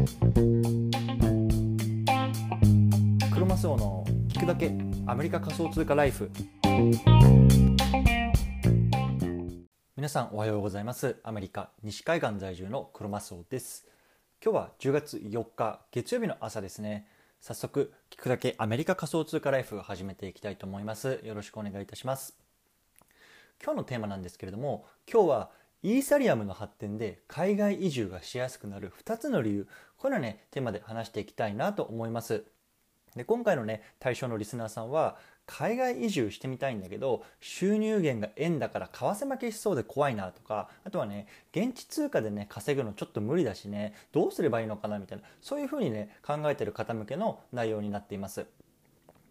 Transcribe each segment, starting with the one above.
クロマスオの聞くだけアメリカ仮想通貨ライフ。皆さんおはようございます。アメリカ西海岸在住のクロマスオです。今日は10月4日月曜日の朝ですね。早速聞くだけアメリカ仮想通貨ライフを始めていきたいと思います。よろしくお願いいたします。今日のテーマなんですけれども今日はイーサリアムの発展で海外移住がしやすくなる2つの理由これはねテーマで話していきたいなと思いますで今回のね対象のリスナーさんは海外移住してみたいんだけど収入源が円だから為替負けしそうで怖いなとかあとはね現地通貨でね稼ぐのちょっと無理だしねどうすればいいのかなみたいなそういうふうにね考えてる方向けの内容になっています。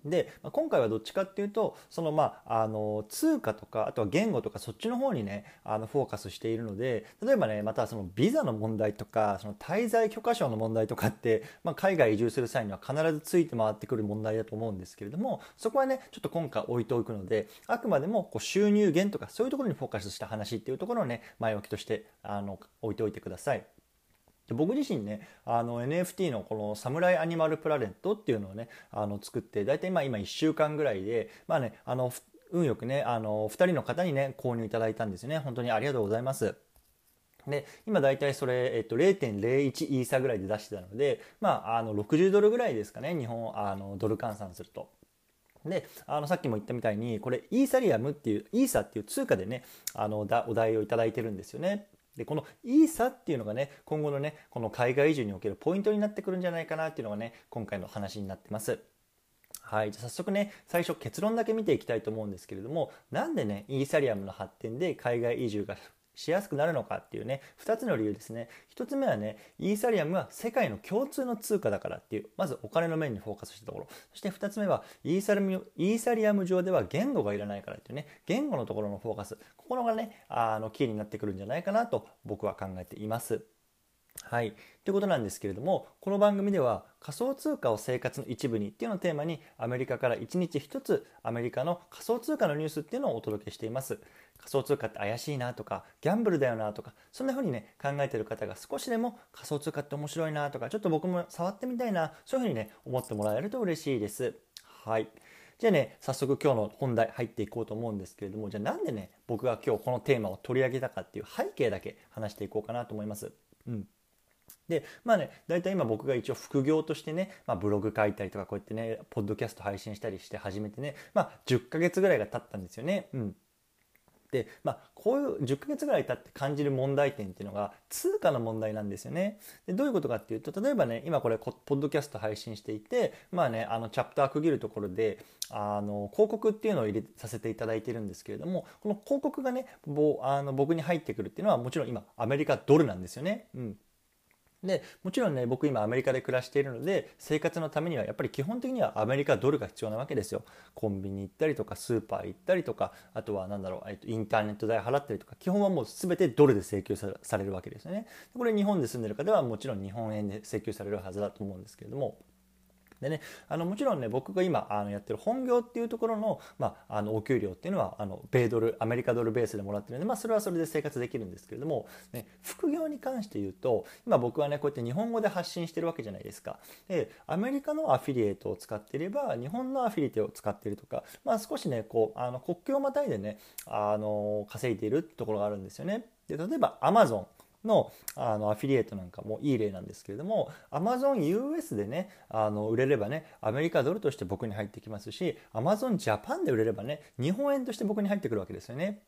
で、今回はどっちかっていうとそのまああの通貨とかあとは言語とかそっちの方にねあのフォーカスしているので例えばねまたそのビザの問題とかその滞在許可証の問題とかって、まあ、海外移住する際には必ずついて回ってくる問題だと思うんですけれどもそこはねちょっと今回置いておくのであくまでもこう収入源とかそういうところにフォーカスした話っていうところをね前置きとしてあの置いておいてください。で僕自身ねあの NFT のこのサムライアニマルプラネットっていうのをねあの作って大体まあ今1週間ぐらいでまあねあの運よくねあの2人の方にね購入いただいたんですよね本当にありがとうございますで今大体それ、えっと、0.01イーサぐらいで出してたので、まあ、あの60ドルぐらいですかね日本あのドル換算すると。であのさっきも言ったみたいにこれイーサリアムっていうイーサっていう通貨でねあのお題を頂いてるんですよね。でこのイーサっていうのがね今後のねこの海外移住におけるポイントになってくるんじゃないかなっていうのがね今回の話になってます。はい、じゃ早速ね最初結論だけ見ていきたいと思うんですけれどもなんでねイーサリアムの発展で海外移住がしやすくなるのかっていうね2つの理由ですね。1つ目はねイーサリアムは世界の共通の通貨だからっていうまずお金の面にフォーカスしたところ。そして2つ目はイーサリアムイーサリアム上では言語がいらないからっていうね言語のところのフォーカス。ここのがねあのキーになってくるんじゃないかなと僕は考えています。はい。ということなんですけれども、この番組では仮想通貨を生活の一部にっていうのをテーマにアメリカから1日1つアメリカの仮想通貨のニュースっていうのをお届けしています。仮想通貨って怪しいなとか、ギャンブルだよなとか、そんな風にね、考えてる方が少しでも仮想通貨って面白いなとか、ちょっと僕も触ってみたいな、そういう風にね、思ってもらえると嬉しいです。はい。じゃあね、早速今日の本題入っていこうと思うんですけれども、じゃあなんでね、僕が今日このテーマを取り上げたかっていう背景だけ話していこうかなと思います。うん。でまあね大体今僕が一応副業としてね、まあ、ブログ書いたりとかこうやってねポッドキャスト配信したりして始めてねまあ10ヶ月ぐらいが経ったんですよね。うんで、まあ、こういう10ヶ月ぐらい経って感じる問題点っていうのが通貨の問題なんですよね。でどういうことかっていうと例えばね今これポッドキャスト配信していてまあねあのチャプター区切るところであの広告っていうのを入れさせていただいてるんですけれどもこの広告がねぼあの僕に入ってくるっていうのはもちろん今アメリカドルなんですよね。うんでもちろんね僕今アメリカで暮らしているので生活のためにはやっぱり基本的にはアメリカドルが必要なわけですよ。コンビニ行ったりとかスーパー行ったりとかあとは何だろうインターネット代払ったりとか基本はもう全てドルで請求されるわけですよね。これ日本で住んでる方はもちろん日本円で請求されるはずだと思うんですけれどもでね、あのもちろんね僕が今あのやってる本業っていうところの,、まあ、あのお給料っていうのはあの米ドルアメリカドルベースでもらってるんで、まあ、それはそれで生活できるんですけれども、ね、副業に関して言うと今僕はねこうやって日本語で発信してるわけじゃないですか。でアメリカのアフィリエイトを使っていれば日本のアフィリエイトを使っているとか、まあ、少しねこうあの国境をまたいでねあの稼いでいるところがあるんですよね。で例えばアマゾンのあのアフィリエイトなんかもいい例なんですけれども AmazonUS でねあの売れればねアメリカドルとして僕に入ってきますし AmazonJapan で売れればね日本円として僕に入ってくるわけですよね。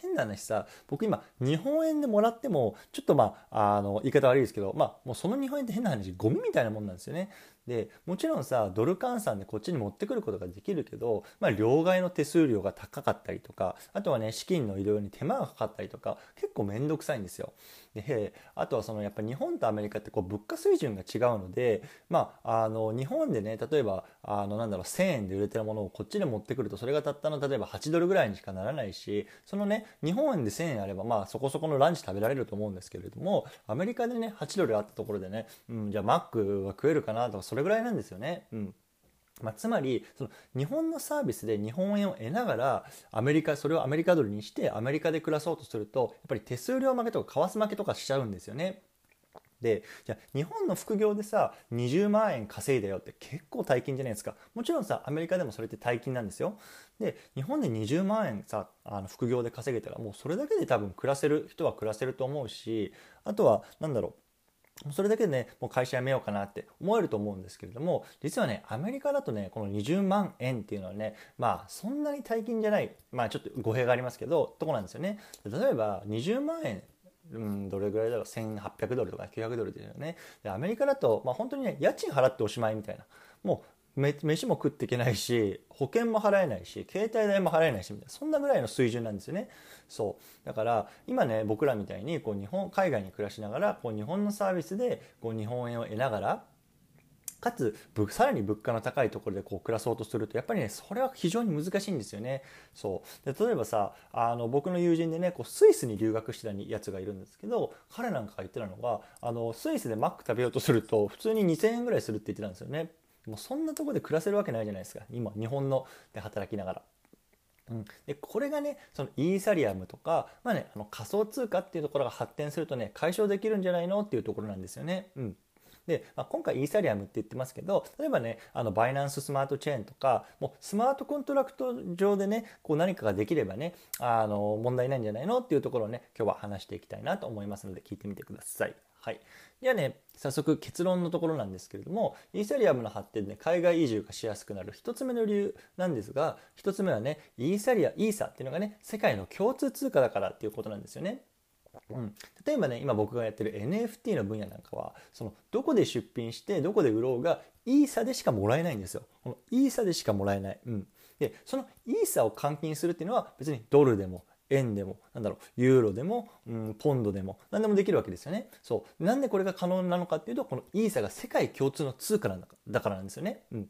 変な話さ僕今日本円でもらってもちょっとまああの言い方悪いですけどまあもうその日本円って変な話ゴミみたいなもんなんですよねでもちろんさドル換算でこっちに持ってくることができるけど、まあ、両替の手数料が高かったりとかあとはね資金の移動に手間がかかったりとか結構面倒くさいんですよ。であとはそのやっぱ日本とアメリカってこう物価水準が違うので、まあ、あの日本でね例えばあのなんだろう1,000円で売れてるものをこっちで持ってくるとそれがたったの例えば8ドルぐらいにしかならないしそのね日本円で1,000円あればまあそこそこのランチ食べられると思うんですけれどもアメリカでね8ドルあったところでね、うん、じゃあマックは食えるかなとかそれぐらいなんですよね。うんまあ、つまりその日本のサービスで日本円を得ながらアメリカそれをアメリカドルにしてアメリカで暮らそうとするとやっぱり手数料負けとか為替負けとかしちゃうんですよね。でじゃ日本の副業でさ20万円稼いだよって結構大金じゃないですかもちろんさアメリカでもそれって大金なんですよで日本で20万円さあの副業で稼げたらもうそれだけで多分暮らせる人は暮らせると思うしあとは何だろうそれだけでねもう会社辞めようかなって思えると思うんですけれども実はねアメリカだとねこの20万円っていうのはねまあそんなに大金じゃないまあちょっと語弊がありますけどとこなんですよね。例えば20万円うん、どれぐらいだろう1800ドルとか900ドルですよね。でアメリカだと、まあ、本当にね家賃払っておしまいみたいな。もう飯も食っていけないし保険も払えないし携帯代も払えないしみたいなそんなぐらいの水準なんですよねそうだから今ね僕らみたいにこう日本海外に暮らしながらこう日本のサービスでこう日本円を得ながらかつさらに物価の高いところでこう暮らそうとするとやっぱりねそれは非常に難しいんですよね。そうで例えばさあの僕の友人でねこうスイスに留学してたやつがいるんですけど彼なんかが言ってたのがあのスイスでマック食べようとすると普通に2,000円ぐらいするって言ってたんですよね。もそんなとこで暮らせるわけないじゃないですか今日本ので働きながら。うん、でこれがねそのイーサリアムとか、まあね、あの仮想通貨っていうところが発展するとね解消できるんじゃないのっていうところなんですよね。うんで、まあ、今回イーサリアムって言ってますけど例えばねあのバイナンススマートチェーンとかもうスマートコントラクト上でねこう何かができればねあの問題ないんじゃないのっていうところをね今日は話していきたいなと思いますので聞いてみてください。はい、ではね早速結論のところなんですけれどもイーサリアムの発展で海外移住がしやすくなる1つ目の理由なんですが1つ目はねイーサリアイーサっていうのがね世界の共通通貨だからっていうことなんですよね。うん、例えばね今僕がやってる NFT の分野なんかはそのどこで出品してどこで売ろうがイーサでしかもらえないんですよ。このイーサでしかもらえない。うん、でそのイーサを換金するっていうのは別にドルでも円でもなんだろうユーロでも、うん、ポンドでも何でもできるわけですよね。そうなんでこれが可能なのかっていうとこのイーサが世界共通の通貨なんだだからなんですよね。うん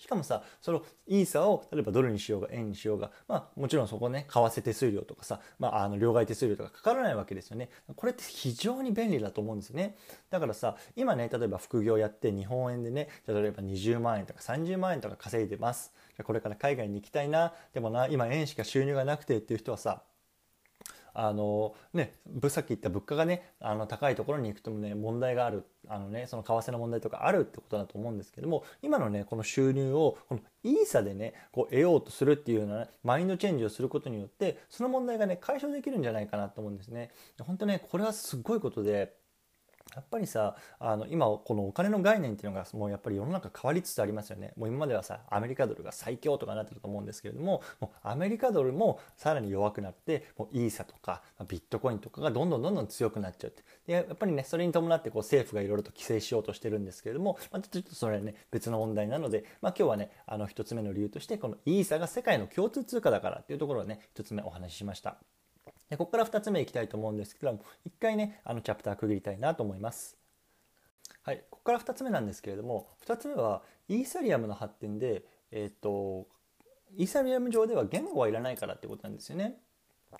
しかもさそのイーサを例えばドルにしようが円にしようが、まあ、もちろんそこね為替手数料とかさ、まあ、あの両替手数料とかかからないわけですよね。これって非常に便利だと思うんですよね。だからさ今ね例えば副業やって日本円でね例えば20万円とか30万円とか稼いでます。これから海外に行きたいな。でもな今円しか収入がなくてっていう人はさあのねぶさっき言った物価がねあの高いところに行くともね問題があるあのねその為替の問題とかあるってことだと思うんですけども今のねこの収入をこのイーサでねこう得ようとするっていうような、ね、マインドチェンジをすることによってその問題がね解消できるんじゃないかなと思うんですね。本当ねこれはすごいことでやっぱりさあの今このお金の概念っていうのがもうやっぱり世の中変わりつつありますよねもう今まではさアメリカドルが最強とかなってると思うんですけれどももうアメリカドルもさらに弱くなってもうイーサとかビットコインとかがどんどんどんどん強くなっちゃうってでやっぱりねそれに伴ってこう政府がいろいろと規制しようとしてるんですけれども、まあ、ちょっとそれはね別の問題なので、まあ、今日はねあの一つ目の理由としてこのイーサが世界の共通通貨だからっていうところをね一つ目お話ししました。でここから2つ目いきたいと思うんですけども一回ねあのチャプター区切りたいなと思います。はい、ここから2つ目なんですけれども2つ目はイーサリアムの発展で、えーと、イーサリアム上では言語はいらないからってことなんですよね。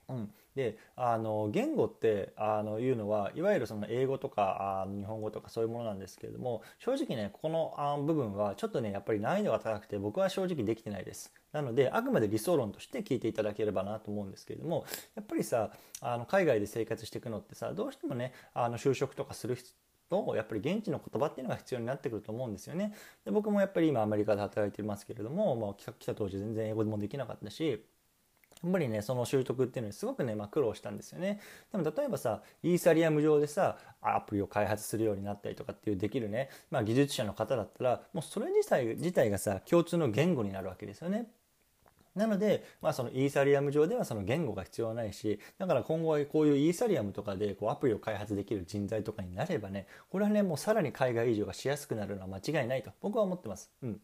うん、であの言語ってあのいうのはいわゆるその英語とかあ日本語とかそういうものなんですけれども正直ねここのあ部分はちょっとねやっぱり難易度が高くて僕は正直できてないですなのであくまで理想論として聞いていただければなと思うんですけれどもやっぱりさあの海外で生活していくのってさどうしてもねあの就職とかする人とやっぱり現地の言葉っていうのが必要になってくると思うんですよね。で僕もやっぱり今アメリカで働いてますけれども、まあ、来た当時全然英語でもできなかったしやっぱりねその習得っていうのにすごくね、まあ、苦労したんですよね。でも例えばさイーサリアム上でさアプリを開発するようになったりとかっていうできるね、まあ、技術者の方だったらもうそれ自体自体がさ共通の言語になるわけですよね。なので、まあ、そのイーサリアム上ではその言語が必要ないしだから今後はこういうイーサリアムとかでこうアプリを開発できる人材とかになればねこれはねもうさらに海外移住がしやすくなるのは間違いないと僕は思ってます。うん。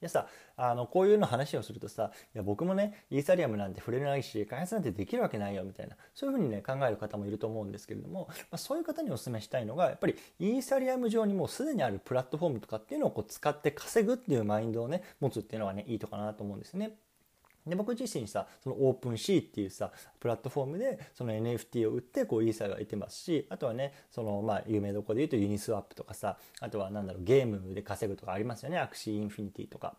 でさあのこういうの話をするとさいや僕もねイーサリアムなんて触れないし開発なんてできるわけないよみたいなそういうふうにね考える方もいると思うんですけれども、まあ、そういう方にお勧めしたいのがやっぱりイーサリアム上にもうすでにあるプラットフォームとかっていうのをこう使って稼ぐっていうマインドをね持つっていうのがねいいとかなと思うんですね。で僕自身さその OpenSea っていうさプラットフォームでその NFT を売ってこうイーサーが得てますしあとはねそのまあ有名どころで言うと Uniswap とかさあとはなんだろうゲームで稼ぐとかありますよね。 Axie Infinity とか。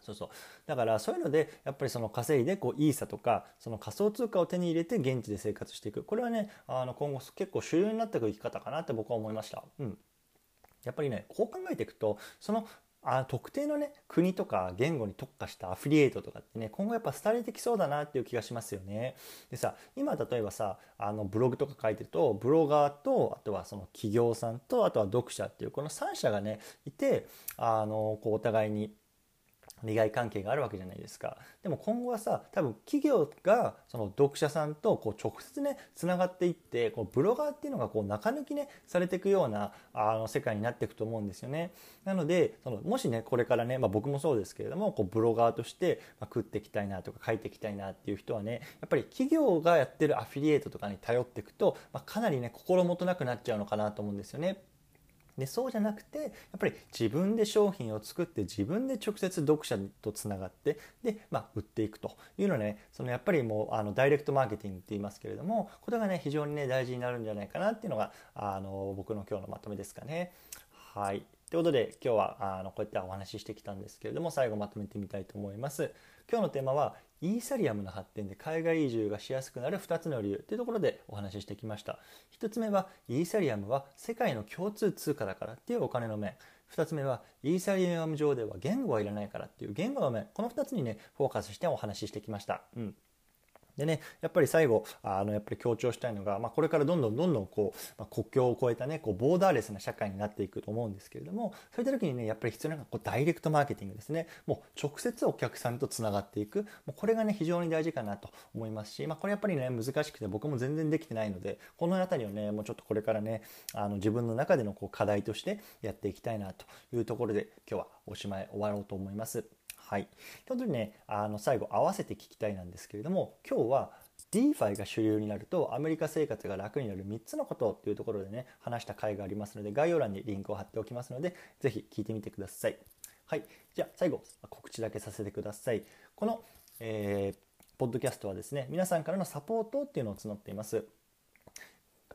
そうそう。だからそういうのでやっぱりその稼いでこうイーサとかその仮想通貨を手に入れて現地で生活していく。これはねあの今後結構主流になっていく生き方かなって僕は思いました。うん。やっぱりねこう考えていくとそのあ特定のね国とか言語に特化したアフィリエイトとかってね今後やっぱ廃れてきそうだなっていう気がしますよね。でさ今例えばさあのブログとか書いてるとブロガーとあとはその企業さんとあとは読者っていうこの3社がねいてあのこうお互いに利害関係があるわけじゃないですかでも今後はさ多分企業がその読者さんとこう直接ねつながっていってこうブロガーっていうのがこう中抜きねされていくようなあの世界になっていくと思うんですよねなのでそのもしねこれからね、まあ、僕もそうですけれどもこうブロガーとして、ま食っていきたいなとか書いていきたいなっていう人はねやっぱり企業がやってるアフィリエイトとかに頼っていくと、まあ、かなりね心もとなくなっちゃうのかなと思うんですよね。でそうじゃなくてやっぱり自分で商品を作って自分で直接読者とつながってで、まあ、売っていくというのはねそのやっぱりもうあのダイレクトマーケティングって言いますけれどもこれがね非常にね大事になるんじゃないかなっていうのがあの僕の今日のまとめですかね。はいということで今日はあのこうやってお話ししてきたんですけれども最後まとめてみたいと思います。今日のテーマはイーサリアムの発展で海外移住がしやすくなる2つの理由というところでお話ししてきました。1つ目はイーサリアムは世界の共通通貨だからっていうお金の面。2つ目はイーサリアム上では言語はいらないからっていう言語の面。この2つにねフォーカスしてお話ししてきました、うん。でね、やっぱり最後、あの、やっぱり強調したいのが、まあ、これからどんどんどんどんこう、まあ、国境を越えたね、こう、ボーダーレスな社会になっていくと思うんですけれども、そういった時にね、やっぱり必要なのが、こう、ダイレクトマーケティングですね。もう、直接お客さんとつながっていく。もう、これがね、非常に大事かなと思いますし、まあ、これやっぱりね、難しくて僕も全然できてないので、この辺りをね、もうちょっとこれからね、あの、自分の中でのこう、課題としてやっていきたいなというところで、今日はおしまい終わろうと思います。はい。ということでね、あの、最後、合わせて聞きたいなんですけれども、今日は、DeFi が主流になるとアメリカ生活が楽になる3つのことっていうところでね話した回がありますので概要欄にリンクを貼っておきますのでぜひ聞いてみてください。はい、じゃあ最後告知だけさせてください。この、えー、ポッドキャストはですね皆さんからのサポートっていうのを募っています。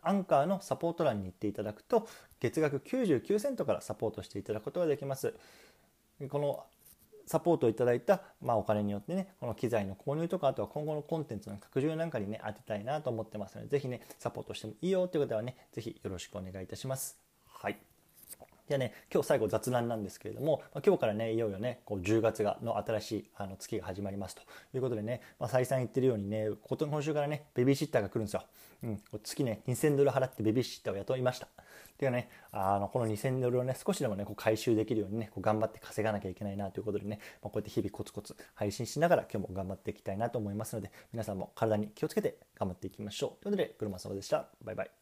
アンカーのサポート欄に行っていただくと月額99セントからサポートしていただくことができます。このサポートをいただいた、まあ、お金によってね、この機材の購入とか、あとは今後のコンテンツの拡充なんかにね、当てたいなと思ってますので、是非ね、サポートしてもいいよっていう方はね、是非よろしくお願いいたします。はい。じゃあね、今日最後雑談なんですけれども、まあ、今日からね、いよいよね、こう10月がの新しいあの月が始まりますということでね、まあ、再三言ってるようにね、今週からね、ベビーシッターが来るんですよ。うん、月ね、2000ドル払ってベビーシッターを雇いました。っていうね、あのこの2000ドルをね、少しでもね、こう回収できるようにね、こう頑張って稼がなきゃいけないなということでね、まあ、こうやって日々コツコツ配信しながら今日も頑張っていきたいなと思いますので、皆さんも体に気をつけて頑張っていきましょう。ということで、車様でした。バイバイ。